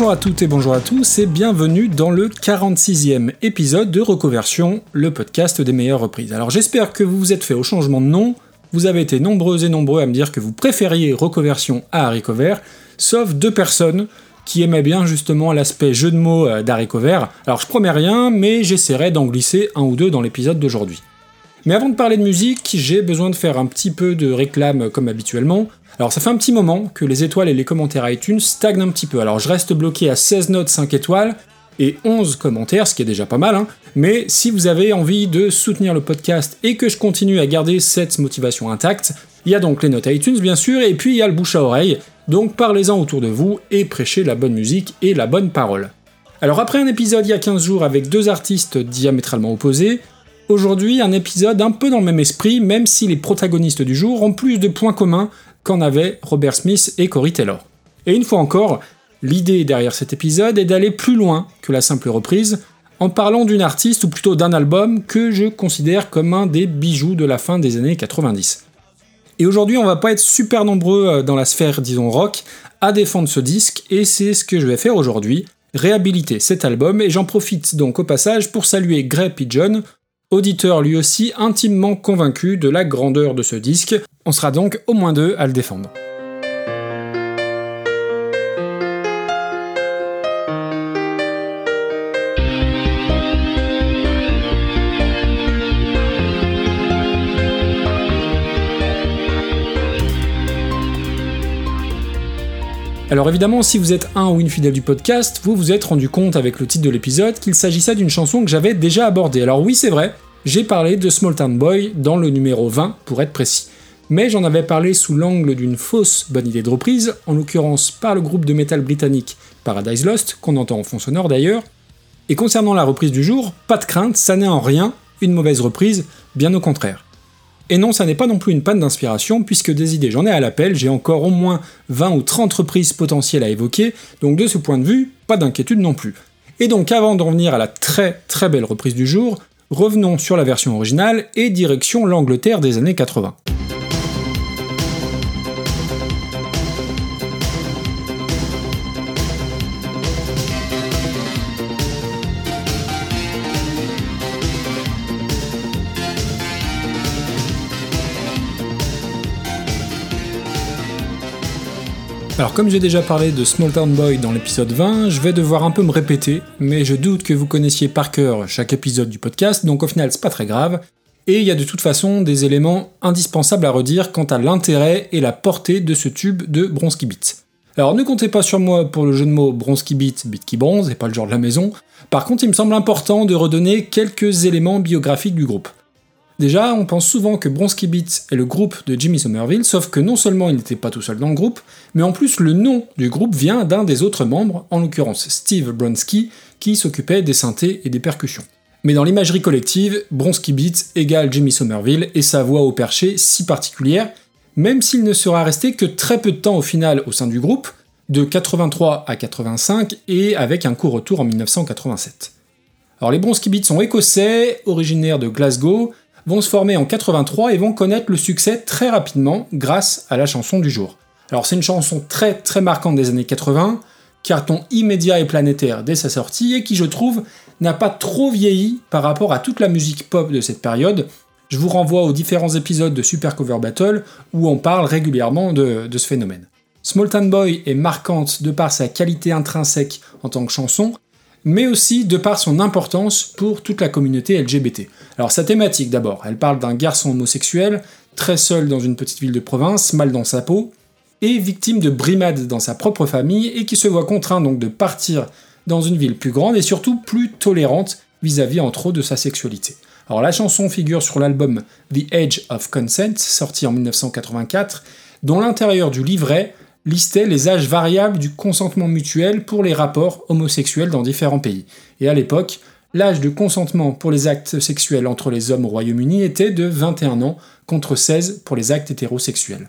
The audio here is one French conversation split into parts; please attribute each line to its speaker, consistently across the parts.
Speaker 1: Bonjour à toutes et bonjour à tous et bienvenue dans le 46e épisode de Recoversion, le podcast des meilleures reprises. Alors j'espère que vous vous êtes fait au changement de nom, vous avez été nombreux et nombreux à me dire que vous préfériez Recoversion à Harry sauf deux personnes qui aimaient bien justement l'aspect jeu de mots euh, d'Harry Alors je promets rien, mais j'essaierai d'en glisser un ou deux dans l'épisode d'aujourd'hui. Mais avant de parler de musique, j'ai besoin de faire un petit peu de réclame comme habituellement. Alors ça fait un petit moment que les étoiles et les commentaires iTunes stagnent un petit peu. Alors je reste bloqué à 16 notes 5 étoiles et 11 commentaires, ce qui est déjà pas mal. Hein. Mais si vous avez envie de soutenir le podcast et que je continue à garder cette motivation intacte, il y a donc les notes iTunes bien sûr, et puis il y a le bouche à oreille. Donc parlez-en autour de vous et prêchez la bonne musique et la bonne parole. Alors après un épisode il y a 15 jours avec deux artistes diamétralement opposés, Aujourd'hui, un épisode un peu dans le même esprit, même si les protagonistes du jour ont plus de points communs qu'en avaient Robert Smith et Corey Taylor. Et une fois encore, l'idée derrière cet épisode est d'aller plus loin que la simple reprise, en parlant d'une artiste, ou plutôt d'un album, que je considère comme un des bijoux de la fin des années 90. Et aujourd'hui, on va pas être super nombreux euh, dans la sphère, disons, rock, à défendre ce disque, et c'est ce que je vais faire aujourd'hui, réhabiliter cet album, et j'en profite donc au passage pour saluer Gray Pigeon, auditeur lui aussi intimement convaincu de la grandeur de ce disque. On sera donc au moins deux à le défendre. Alors évidemment, si vous êtes un ou une fidèle du podcast, vous vous êtes rendu compte avec le titre de l'épisode qu'il s'agissait d'une chanson que j'avais déjà abordée. Alors oui, c'est vrai, j'ai parlé de Small Town Boy dans le numéro 20 pour être précis. Mais j'en avais parlé sous l'angle d'une fausse bonne idée de reprise, en l'occurrence par le groupe de métal britannique Paradise Lost, qu'on entend en fond sonore d'ailleurs. Et concernant la reprise du jour, pas de crainte, ça n'est en rien une mauvaise reprise, bien au contraire. Et non, ça n'est pas non plus une panne d'inspiration, puisque des idées j'en ai à l'appel, j'ai encore au moins 20 ou 30 reprises potentielles à évoquer, donc de ce point de vue, pas d'inquiétude non plus. Et donc avant d'en venir à la très très belle reprise du jour, revenons sur la version originale et direction l'Angleterre des années 80. Alors comme j'ai déjà parlé de Small Town Boy dans l'épisode 20, je vais devoir un peu me répéter, mais je doute que vous connaissiez par cœur chaque épisode du podcast, donc au final c'est pas très grave, et il y a de toute façon des éléments indispensables à redire quant à l'intérêt et la portée de ce tube de Bronski Beat. Alors ne comptez pas sur moi pour le jeu de mots Bronski Beat, Beat qui bronze, et pas le genre de la maison, par contre il me semble important de redonner quelques éléments biographiques du groupe. Déjà, on pense souvent que Bronski Beats est le groupe de Jimmy Somerville, sauf que non seulement il n'était pas tout seul dans le groupe, mais en plus le nom du groupe vient d'un des autres membres, en l'occurrence Steve Bronski, qui s'occupait des synthés et des percussions. Mais dans l'imagerie collective, Bronski Beats égale Jimmy Somerville et sa voix au perché si particulière, même s'il ne sera resté que très peu de temps au final au sein du groupe, de 83 à 85 et avec un court retour en 1987. Alors les Bronski Beats sont écossais, originaires de Glasgow, vont se former en 83 et vont connaître le succès très rapidement grâce à la chanson du jour. Alors c'est une chanson très très marquante des années 80, carton immédiat et planétaire dès sa sortie et qui je trouve n'a pas trop vieilli par rapport à toute la musique pop de cette période. Je vous renvoie aux différents épisodes de Super Cover Battle où on parle régulièrement de, de ce phénomène. Small Town Boy est marquante de par sa qualité intrinsèque en tant que chanson, mais aussi de par son importance pour toute la communauté LGBT. Alors sa thématique d'abord, elle parle d'un garçon homosexuel, très seul dans une petite ville de province, mal dans sa peau, et victime de brimades dans sa propre famille, et qui se voit contraint donc de partir dans une ville plus grande et surtout plus tolérante vis-à-vis entre autres de sa sexualité. Alors la chanson figure sur l'album The Age of Consent, sorti en 1984, dont l'intérieur du livret listait les âges variables du consentement mutuel pour les rapports homosexuels dans différents pays. Et à l'époque, l'âge de consentement pour les actes sexuels entre les hommes au Royaume-Uni était de 21 ans contre 16 pour les actes hétérosexuels.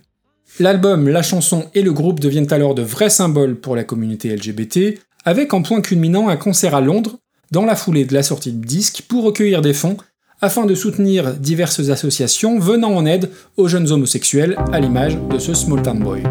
Speaker 1: L'album, la chanson et le groupe deviennent alors de vrais symboles pour la communauté LGBT, avec en point culminant un concert à Londres, dans la foulée de la sortie du disque, pour recueillir des fonds afin de soutenir diverses associations venant en aide aux jeunes homosexuels, à l'image de ce Small Town Boy.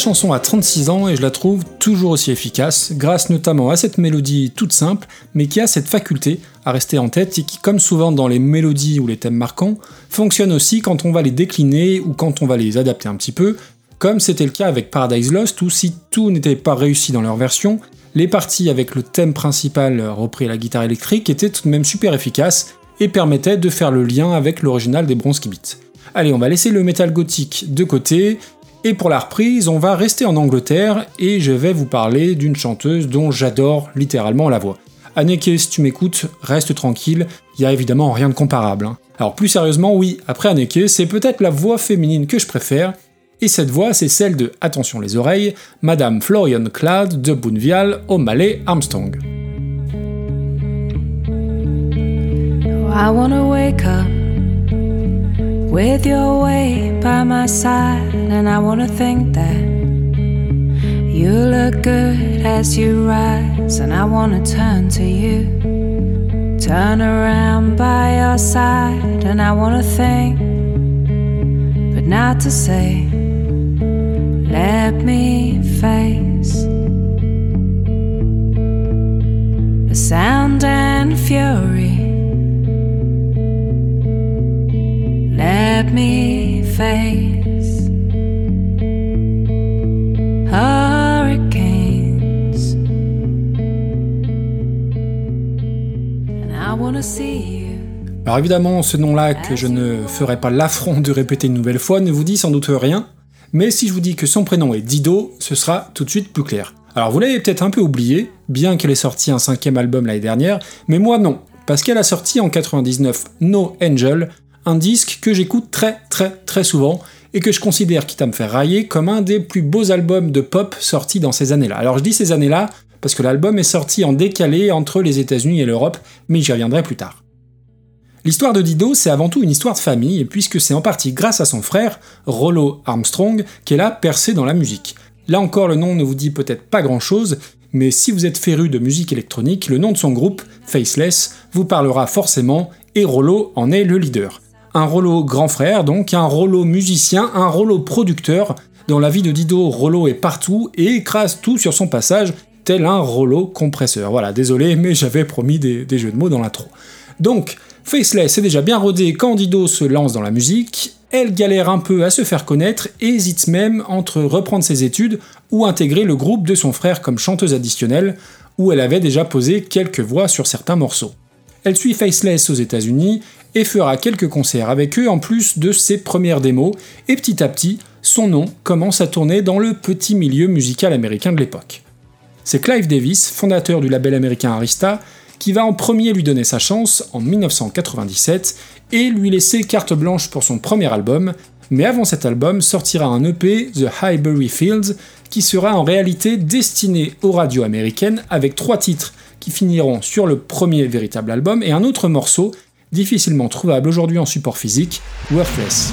Speaker 1: Chanson a 36 ans et je la trouve toujours aussi efficace, grâce notamment à cette mélodie toute simple, mais qui a cette faculté à rester en tête et qui, comme souvent dans les mélodies ou les thèmes marquants, fonctionne aussi quand on va les décliner ou quand on va les adapter un petit peu, comme c'était le cas avec Paradise Lost, où si tout n'était pas réussi dans leur version, les parties avec le thème principal repris à la guitare électrique étaient tout de même super efficaces et permettaient de faire le lien avec l'original des Bronze Kibit. Allez, on va laisser le métal gothique de côté et pour la reprise, on va rester en Angleterre et je vais vous parler d'une chanteuse dont j'adore littéralement la voix. Anneke, si tu m'écoutes, reste tranquille, il y a évidemment rien de comparable. Hein. Alors plus sérieusement, oui, après Anneke, c'est peut-être la voix féminine que je préfère, et cette voix, c'est celle de, attention les oreilles, Madame Florian Clad de Boonvial au Malais Armstrong. With your way by my side, and I wanna think that you look good as you rise, and I wanna turn to you, turn around by your side, and I wanna think, but not to say, let me face the sound and fury me face hurricanes. And I wanna see you. Alors évidemment, ce nom-là que je ne ferai pas l'affront de répéter une nouvelle fois ne vous dit sans doute rien, mais si je vous dis que son prénom est Dido, ce sera tout de suite plus clair. Alors vous l'avez peut-être un peu oublié, bien qu'elle ait sorti un cinquième album l'année dernière, mais moi non, parce qu'elle a sorti en 99 No Angel, un disque que j'écoute très très très souvent et que je considère, quitte à me faire railler, comme un des plus beaux albums de pop sortis dans ces années-là. Alors je dis ces années-là parce que l'album est sorti en décalé entre les États-Unis et l'Europe, mais j'y reviendrai plus tard. L'histoire de Dido, c'est avant tout une histoire de famille, puisque c'est en partie grâce à son frère, Rollo Armstrong, qu'elle a percé dans la musique. Là encore, le nom ne vous dit peut-être pas grand-chose, mais si vous êtes féru de musique électronique, le nom de son groupe, Faceless, vous parlera forcément, et Rollo en est le leader un Rollo grand frère, donc un Rollo musicien, un Rollo producteur. Dans la vie de Dido, Rollo est partout et écrase tout sur son passage, tel un Rollo compresseur. Voilà, désolé, mais j'avais promis des, jeux de mots dans l'intro. Donc, Faceless est déjà bien rodé quand Dido se lance dans la musique, elle galère un peu à se faire connaître et hésite même entre reprendre ses études ou intégrer le groupe de son frère comme chanteuse additionnelle, où elle avait déjà posé quelques voix sur certains morceaux. Elle suit Faceless aux États-Unis et fera quelques concerts avec eux en plus de ses premières démos, et petit à petit, son nom commence à tourner dans le petit milieu musical américain de l'époque. C'est Clive Davis, fondateur du label américain Arista, qui va en premier lui donner sa chance en 1997 et lui laisser carte blanche pour son premier album, mais avant cet album sortira un EP, The Highbury Fields, qui sera en réalité destiné aux radios américaines avec trois titres qui finiront sur le premier véritable album et un autre morceau difficilement trouvable aujourd'hui en support physique, Worthless.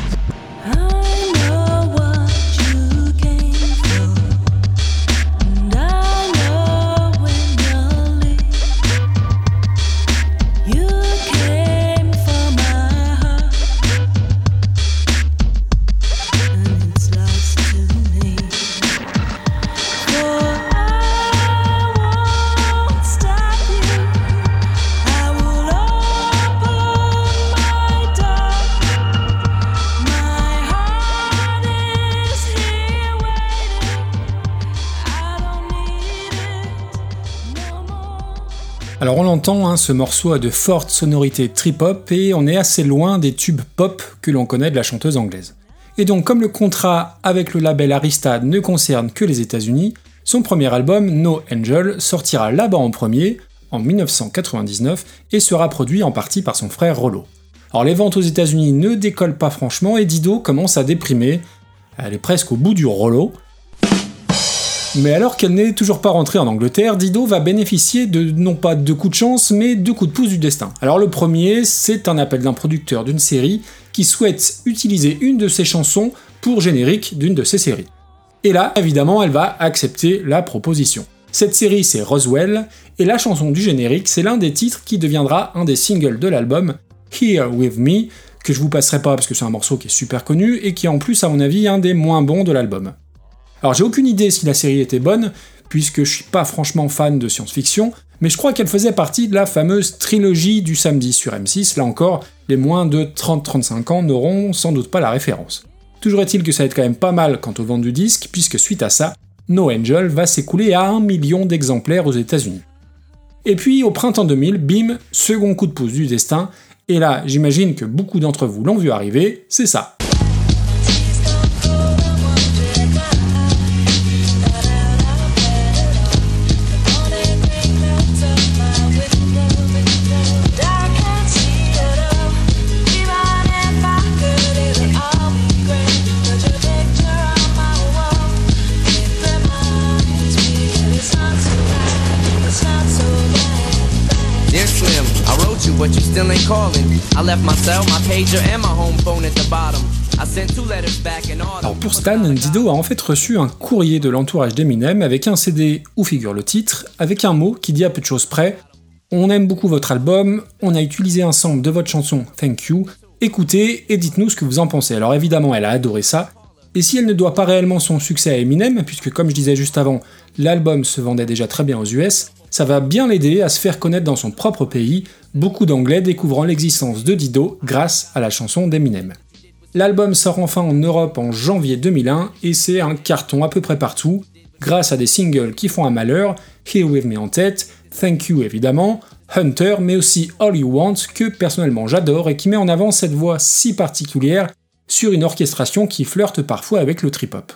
Speaker 1: Hein, ce morceau a de fortes sonorités trip-hop et on est assez loin des tubes pop que l'on connaît de la chanteuse anglaise. Et donc comme le contrat avec le label Arista ne concerne que les États-Unis, son premier album, No Angel, sortira là-bas en premier, en 1999, et sera produit en partie par son frère Rollo. Alors les ventes aux États-Unis ne décollent pas franchement et Dido commence à déprimer. Elle est presque au bout du Rollo, mais alors qu'elle n'est toujours pas rentrée en Angleterre, Dido va bénéficier de non pas deux coups de chance, mais deux coups de pouce du destin. Alors le premier, c'est un appel d'un producteur d'une série qui souhaite utiliser une de ses chansons pour générique d'une de ses séries. Et là, évidemment, elle va accepter la proposition. Cette série, c'est Roswell, et la chanson du générique, c'est l'un des titres qui deviendra un des singles de l'album, Here With Me, que je vous passerai pas parce que c'est un morceau qui est super connu et qui est en plus, à mon avis, un des moins bons de l'album. Alors j'ai aucune idée si la série était bonne, puisque je suis pas franchement fan de science-fiction, mais je crois qu'elle faisait partie de la fameuse trilogie du samedi sur M6, là encore, les moins de 30-35 ans n'auront sans doute pas la référence. Toujours est-il que ça va être quand même pas mal quant au vent du disque, puisque suite à ça, No Angel va s'écouler à 1 million d'exemplaires aux États-Unis. Et puis au printemps 2000, bim, second coup de pouce du destin, et là j'imagine que beaucoup d'entre vous l'ont vu arriver, c'est ça. Alors pour Stan, Dido a en fait reçu un courrier de l'entourage d'Eminem avec un CD où figure le titre, avec un mot qui dit à peu de choses près On aime beaucoup votre album, on a utilisé un sample de votre chanson Thank You, écoutez et dites-nous ce que vous en pensez. Alors évidemment, elle a adoré ça, et si elle ne doit pas réellement son succès à Eminem, puisque comme je disais juste avant, l'album se vendait déjà très bien aux US, ça va bien l'aider à se faire connaître dans son propre pays, beaucoup d'Anglais découvrant l'existence de Dido grâce à la chanson d'Eminem. L'album sort enfin en Europe en janvier 2001 et c'est un carton à peu près partout, grâce à des singles qui font un malheur, Here With Me en tête, Thank You évidemment, Hunter, mais aussi All You Want, que personnellement j'adore et qui met en avant cette voix si particulière sur une orchestration qui flirte parfois avec le trip-hop.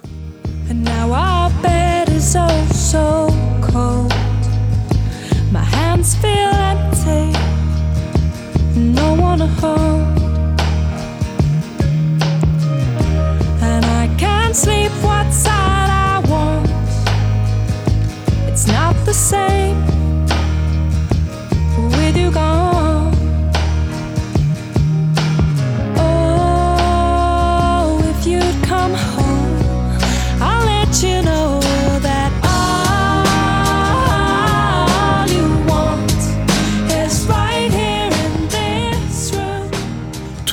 Speaker 1: No one to hold.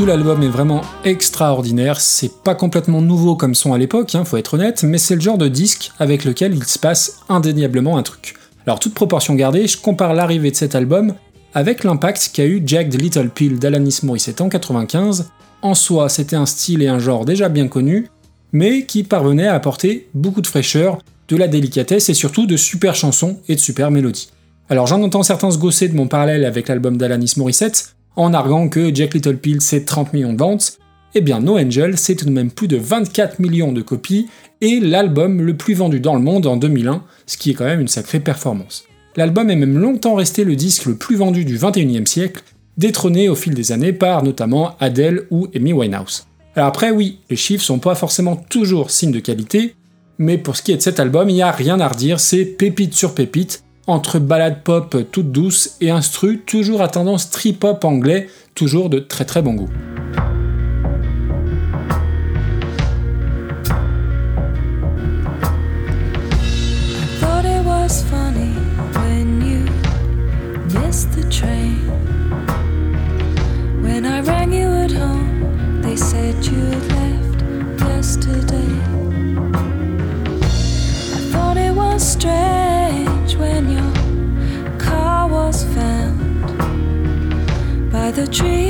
Speaker 1: L'album est vraiment extraordinaire, c'est pas complètement nouveau comme son à l'époque, hein, faut être honnête, mais c'est le genre de disque avec lequel il se passe indéniablement un truc. Alors toute proportion gardée, je compare l'arrivée de cet album avec l'impact qu'a eu Jack the Little Pill d'Alanis Morissette en 95. En soi, c'était un style et un genre déjà bien connus, mais qui parvenait à apporter beaucoup de fraîcheur, de la délicatesse et surtout de super chansons et de super mélodies. Alors j'en entends certains se gosser de mon parallèle avec l'album d'Alanis Morissette, en arguant que Jack Little Pill c'est 30 millions de ventes, eh bien No Angel c'est tout de même plus de 24 millions de copies et l'album le plus vendu dans le monde en 2001, ce qui est quand même une sacrée performance. L'album est même longtemps resté le disque le plus vendu du 21e siècle, détrôné au fil des années par notamment Adele ou Amy Winehouse. Alors après oui, les chiffres sont pas forcément toujours signe de qualité, mais pour ce qui est de cet album, il n'y a rien à redire, c'est pépite sur pépite, entre balade pop toute douce et instru toujours à tendance trip-hop anglais, toujours de très très bon goût. Said the tree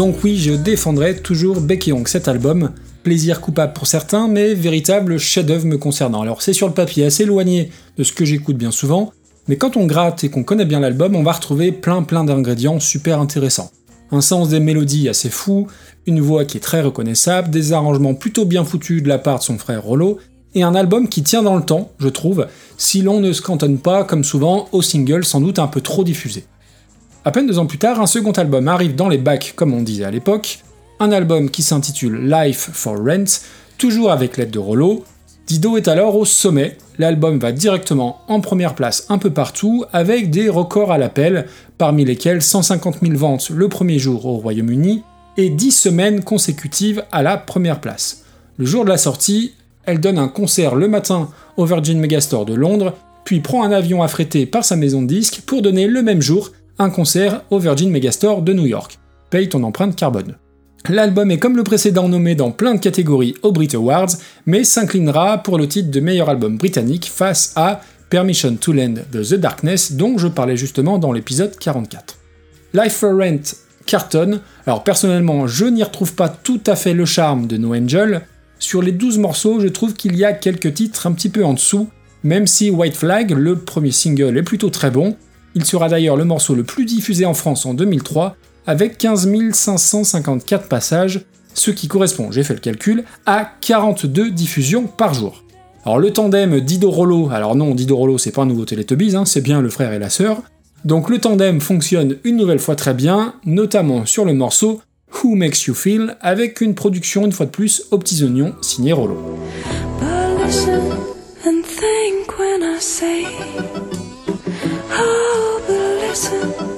Speaker 1: Donc oui, je défendrai toujours Becky Young cet album. Plaisir coupable pour certains, mais véritable chef-d'œuvre me concernant. Alors c'est sur le papier assez éloigné de ce que j'écoute bien souvent, mais quand on gratte et qu'on connaît bien l'album, on va retrouver plein plein d'ingrédients super intéressants. un sens des mélodies assez fou, une voix qui est très reconnaissable, des arrangements plutôt bien foutus de la part de son frère Rollo, et un album qui tient dans le temps, je trouve, si l'on ne se cantonne pas, comme souvent, au single sans doute un peu trop diffusé. À peine deux ans plus tard, un second album arrive dans les bacs, comme on disait à l'époque, un album qui s'intitule Life for Rent, toujours avec l'aide de Rollo. Dido est alors au sommet, l'album va directement en première place un peu partout, avec des records à l'appel, parmi lesquels 150 000 ventes le premier jour au Royaume-Uni, et 10 semaines consécutives à la première place. Le jour de la sortie, elle donne un concert le matin au Virgin Megastore de Londres, puis prend un avion affrété par sa maison de disques pour donner le même jour un concert au Virgin Megastore de New York. Paye ton empreinte carbone. L'album est comme le précédent nommé dans plein de catégories aux Brit Awards, mais s'inclinera pour le titre de meilleur album britannique face à Permission to Lend de The Darkness dont je parlais justement dans l'épisode 44. Life for Rent cartonne, alors personnellement je n'y retrouve pas tout à fait le charme de No Angel, sur les 12 morceaux je trouve qu'il y a quelques titres un petit peu en dessous, même si White Flag, le premier single, est plutôt très bon, il sera d'ailleurs le morceau le plus diffusé en France en 2003, avec 15 554 passages, ce qui correspond, j'ai fait le calcul, à 42 diffusions par jour. Alors le tandem Dido Rollo, alors non, Dido Rollo c'est pas un nouveau Teletubbies, hein, c'est bien le frère et la sœur, donc le tandem fonctionne une nouvelle fois très bien, notamment sur le morceau Who Makes You Feel, avec une production une fois de plus aux petits oignons signé Rollo. makes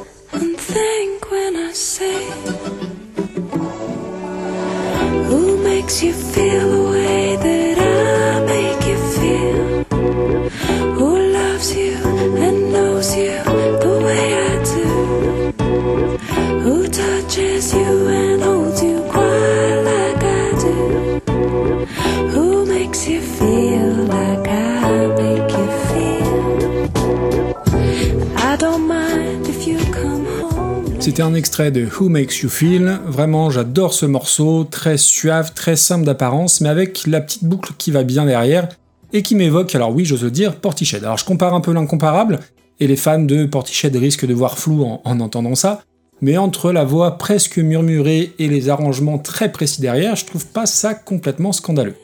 Speaker 1: Un extrait de Who Makes You Feel. Vraiment, j'adore ce morceau, très suave, très simple d'apparence, mais avec la petite boucle qui va bien derrière et qui m'évoque, alors oui, j'ose dire, Portiched. Alors je compare un peu l'incomparable, et les fans de Portiched risquent de voir flou en, en entendant ça, mais entre la voix presque murmurée et les arrangements très précis derrière, je trouve pas ça complètement scandaleux.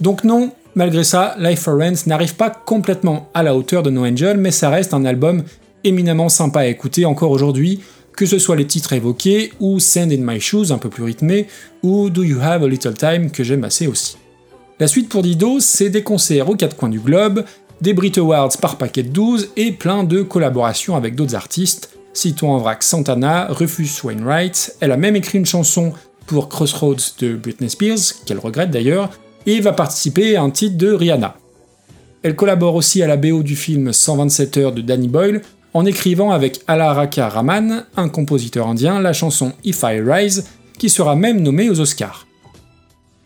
Speaker 1: Donc non, malgré ça, Life for Rent n'arrive pas complètement à la hauteur de No Angel, mais ça reste un album éminemment sympa à écouter encore aujourd'hui, que ce soit les titres évoqués, ou Sand in My Shoes, un peu plus rythmé, ou Do You Have a Little Time, que j'aime assez aussi. La suite pour Dido, c'est des concerts aux quatre coins du globe, des Brit Awards par paquet de 12 et plein de collaborations avec d'autres artistes. Citons en vrac Santana, Rufus Wainwright, elle a même écrit une chanson pour Crossroads de Britney Spears, qu'elle regrette d'ailleurs, et va participer à un titre de Rihanna. Elle collabore aussi à la BO du film 127 heures de Danny Boyle, en écrivant avec Alaraka Raman, un compositeur indien, la chanson If I Rise, qui sera même nommée aux Oscars.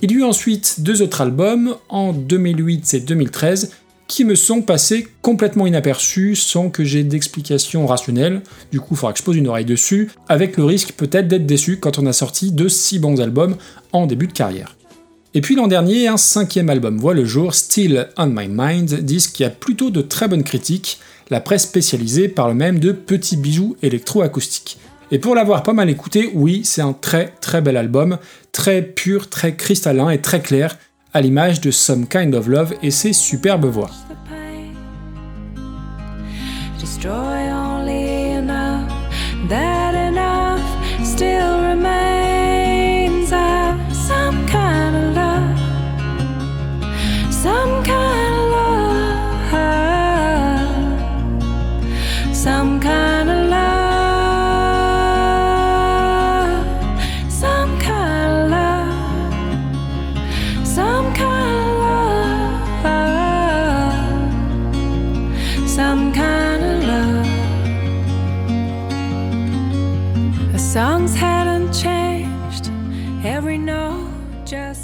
Speaker 1: Il y eut ensuite deux autres albums, en 2008 et 2013, qui me sont passés complètement inaperçus sans que j'ai d'explication rationnelle, du coup il faudra que je pose une oreille dessus, avec le risque peut-être d'être déçu quand on a sorti de si bons albums en début de carrière. Et puis l'an dernier, un cinquième album voit le jour, Still on My Mind, disque qui a plutôt de très bonnes critiques, la presse spécialisée parle même de petits bijoux électroacoustiques. Et pour l'avoir pas mal écouté, oui, c'est un très très bel album, très pur, très cristallin et très clair, à l'image de Some Kind of Love et ses superbes voix.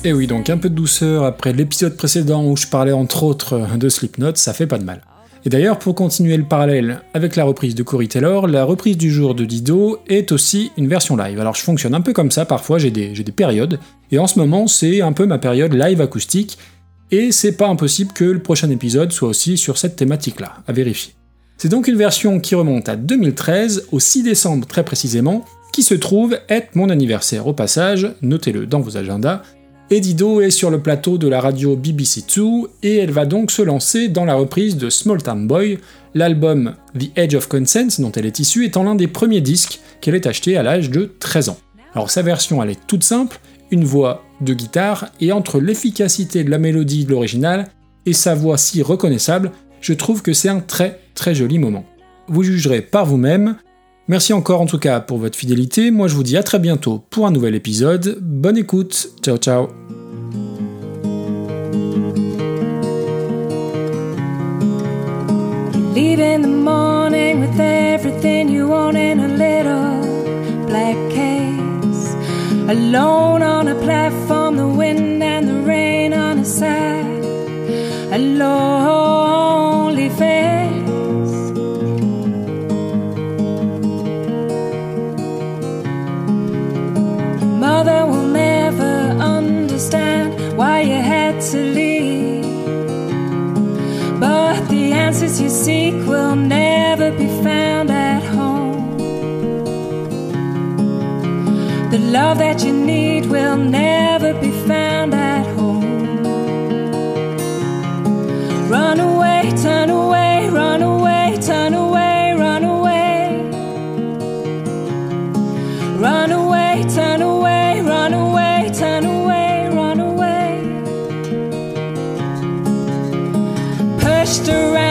Speaker 1: Et oui, donc un peu de douceur après l'épisode précédent où je parlais entre autres de Slipknot, ça fait pas de mal. Et d'ailleurs, pour continuer le parallèle avec la reprise de Corey Taylor, la reprise du jour de Dido est aussi une version live. Alors je fonctionne un peu comme ça, parfois j'ai des, des périodes, et en ce moment c'est un peu ma période live acoustique, et c'est pas impossible que le prochain épisode soit aussi sur cette thématique-là, à vérifier. C'est donc une version qui remonte à 2013, au 6 décembre très précisément,
Speaker 2: qui se trouve être mon anniversaire. Au passage, notez-le dans vos agendas. Edido est sur le plateau de la radio BBC2 et elle va donc se lancer dans la reprise de Small Town Boy, l'album The Edge of Consent dont elle est issue étant l'un des premiers disques qu'elle ait acheté à l'âge de 13 ans. Alors sa version elle est toute simple, une voix de guitare et entre l'efficacité de la mélodie de l'original et sa voix si reconnaissable, je trouve que c'est un très très joli moment. Vous jugerez par vous-même. Merci encore en tout cas pour votre fidélité. Moi je vous dis à très bientôt pour un nouvel épisode. Bonne écoute. Ciao ciao. Seek will never be found at home. The love that you need will never be found at home. Run away, turn away, run away, turn away, run away. Run away, turn away, run away, turn away, run away. Pushed around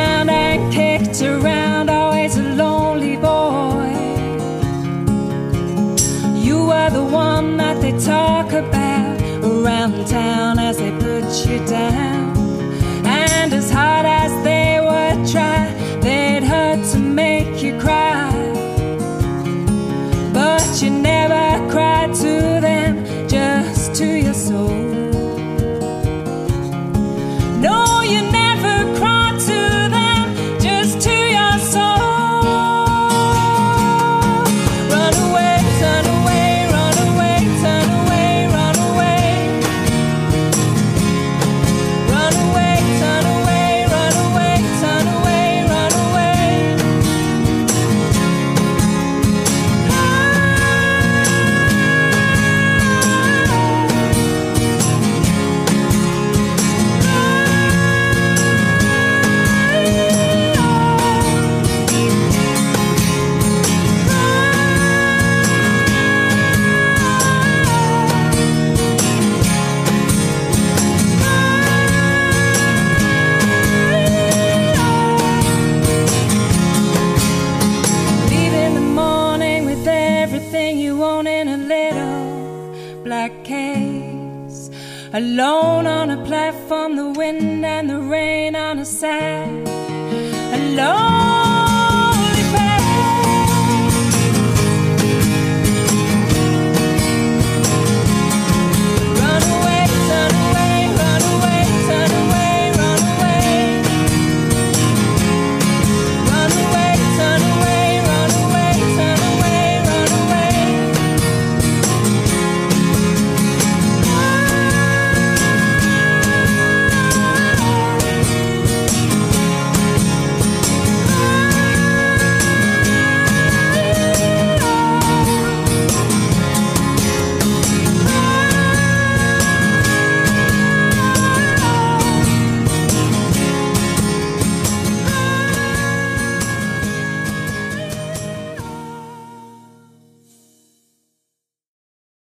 Speaker 2: you down.